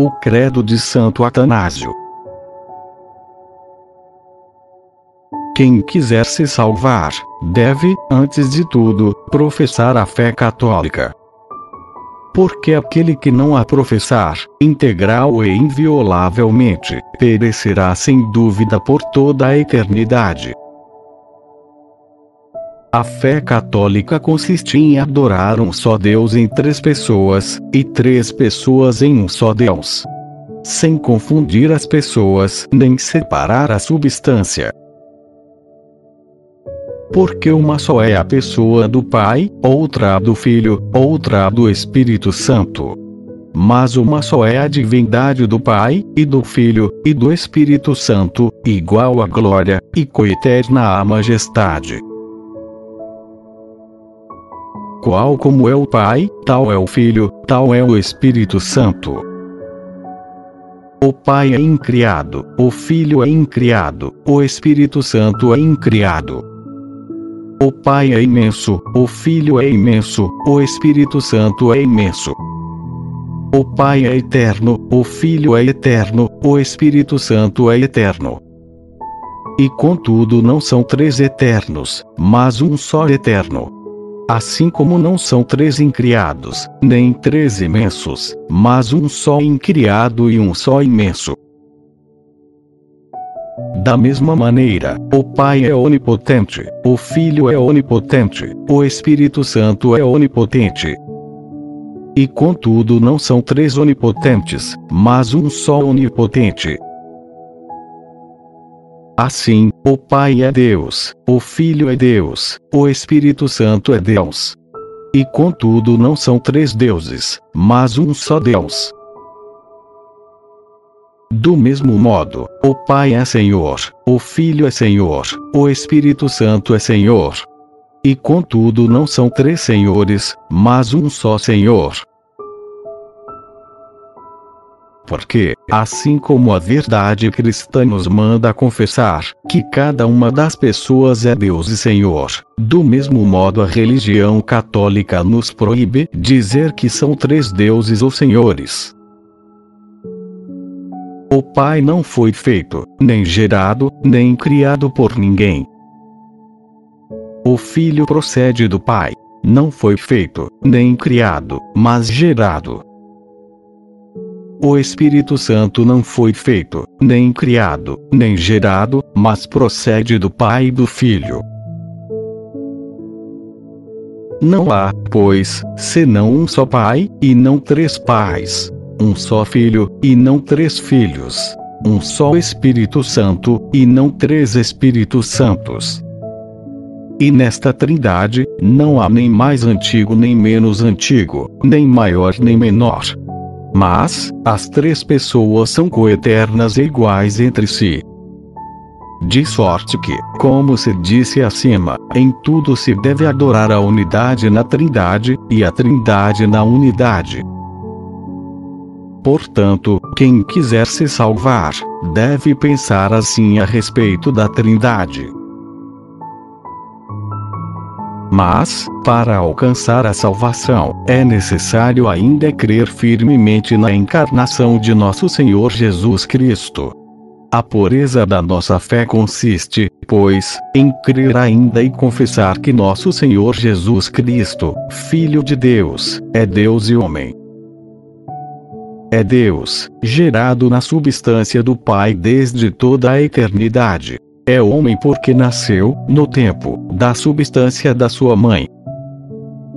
O Credo de Santo Atanásio. Quem quiser se salvar, deve, antes de tudo, professar a fé católica. Porque aquele que não a professar, integral e inviolavelmente, perecerá sem dúvida por toda a eternidade. A fé católica consiste em adorar um só Deus em três pessoas, e três pessoas em um só Deus. Sem confundir as pessoas, nem separar a substância. Porque uma só é a pessoa do Pai, outra do Filho, outra do Espírito Santo. Mas uma só é a divindade do Pai, e do Filho, e do Espírito Santo, igual à glória, e coeterna à majestade qual como é o Pai, tal é o Filho, tal é o Espírito Santo. O Pai é incriado, o Filho é incriado, o Espírito Santo é incriado. O Pai é imenso, o Filho é imenso, o Espírito Santo é imenso. O Pai é eterno, o Filho é eterno, o Espírito Santo é eterno. E contudo não são três eternos, mas um só eterno. Assim como não são três incriados, nem três imensos, mas um só incriado e um só imenso. Da mesma maneira, o Pai é onipotente, o Filho é onipotente, o Espírito Santo é onipotente. E contudo não são três onipotentes, mas um só onipotente. Assim, o Pai é Deus, o Filho é Deus, o Espírito Santo é Deus. E contudo não são três deuses, mas um só Deus. Do mesmo modo, o Pai é Senhor, o Filho é Senhor, o Espírito Santo é Senhor. E contudo não são três senhores, mas um só Senhor. Porque, assim como a verdade cristã nos manda confessar que cada uma das pessoas é Deus e Senhor, do mesmo modo a religião católica nos proíbe dizer que são três deuses ou senhores. O Pai não foi feito, nem gerado, nem criado por ninguém. O Filho procede do Pai. Não foi feito, nem criado, mas gerado. O Espírito Santo não foi feito, nem criado, nem gerado, mas procede do Pai e do Filho. Não há, pois, senão um só Pai, e não três pais. Um só Filho, e não três filhos. Um só Espírito Santo, e não três Espíritos Santos. E nesta Trindade, não há nem mais antigo nem menos antigo, nem maior nem menor, mas, as três pessoas são coeternas e iguais entre si. De sorte que, como se disse acima, em tudo se deve adorar a unidade na Trindade, e a Trindade na unidade. Portanto, quem quiser se salvar, deve pensar assim a respeito da Trindade. Mas, para alcançar a salvação, é necessário ainda crer firmemente na encarnação de nosso Senhor Jesus Cristo. A pureza da nossa fé consiste, pois, em crer ainda e confessar que nosso Senhor Jesus Cristo, Filho de Deus, é Deus e homem. É Deus, gerado na substância do Pai desde toda a eternidade é homem porque nasceu, no tempo, da substância da sua mãe.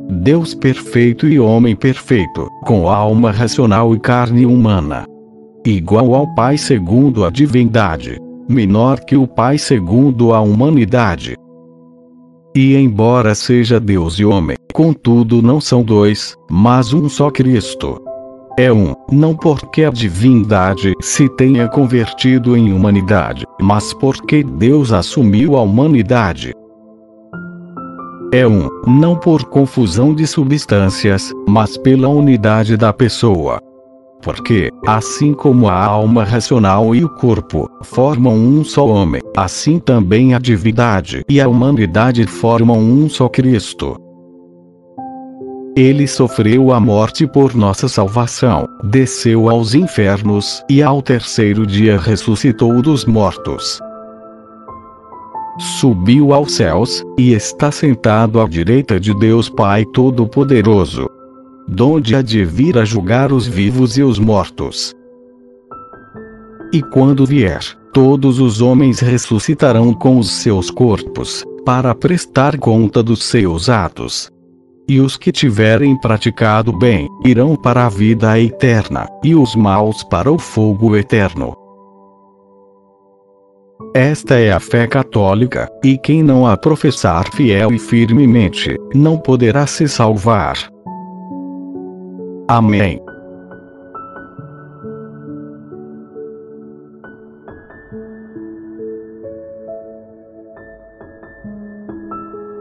Deus perfeito e homem perfeito, com alma racional e carne humana. Igual ao Pai segundo a divindade, menor que o Pai segundo a humanidade. E embora seja Deus e homem, contudo não são dois, mas um só Cristo é um, não porque a divindade se tenha convertido em humanidade, mas porque Deus assumiu a humanidade. É um, não por confusão de substâncias, mas pela unidade da pessoa. Porque, assim como a alma racional e o corpo formam um só homem, assim também a divindade e a humanidade formam um só Cristo. Ele sofreu a morte por nossa salvação, desceu aos infernos e ao terceiro dia ressuscitou dos mortos. Subiu aos céus, e está sentado à direita de Deus Pai Todo-Poderoso. Donde há de vir a julgar os vivos e os mortos. E quando vier, todos os homens ressuscitarão com os seus corpos, para prestar conta dos seus atos. E os que tiverem praticado bem, irão para a vida eterna, e os maus para o fogo eterno. Esta é a fé católica, e quem não a professar fiel e firmemente, não poderá se salvar. Amém.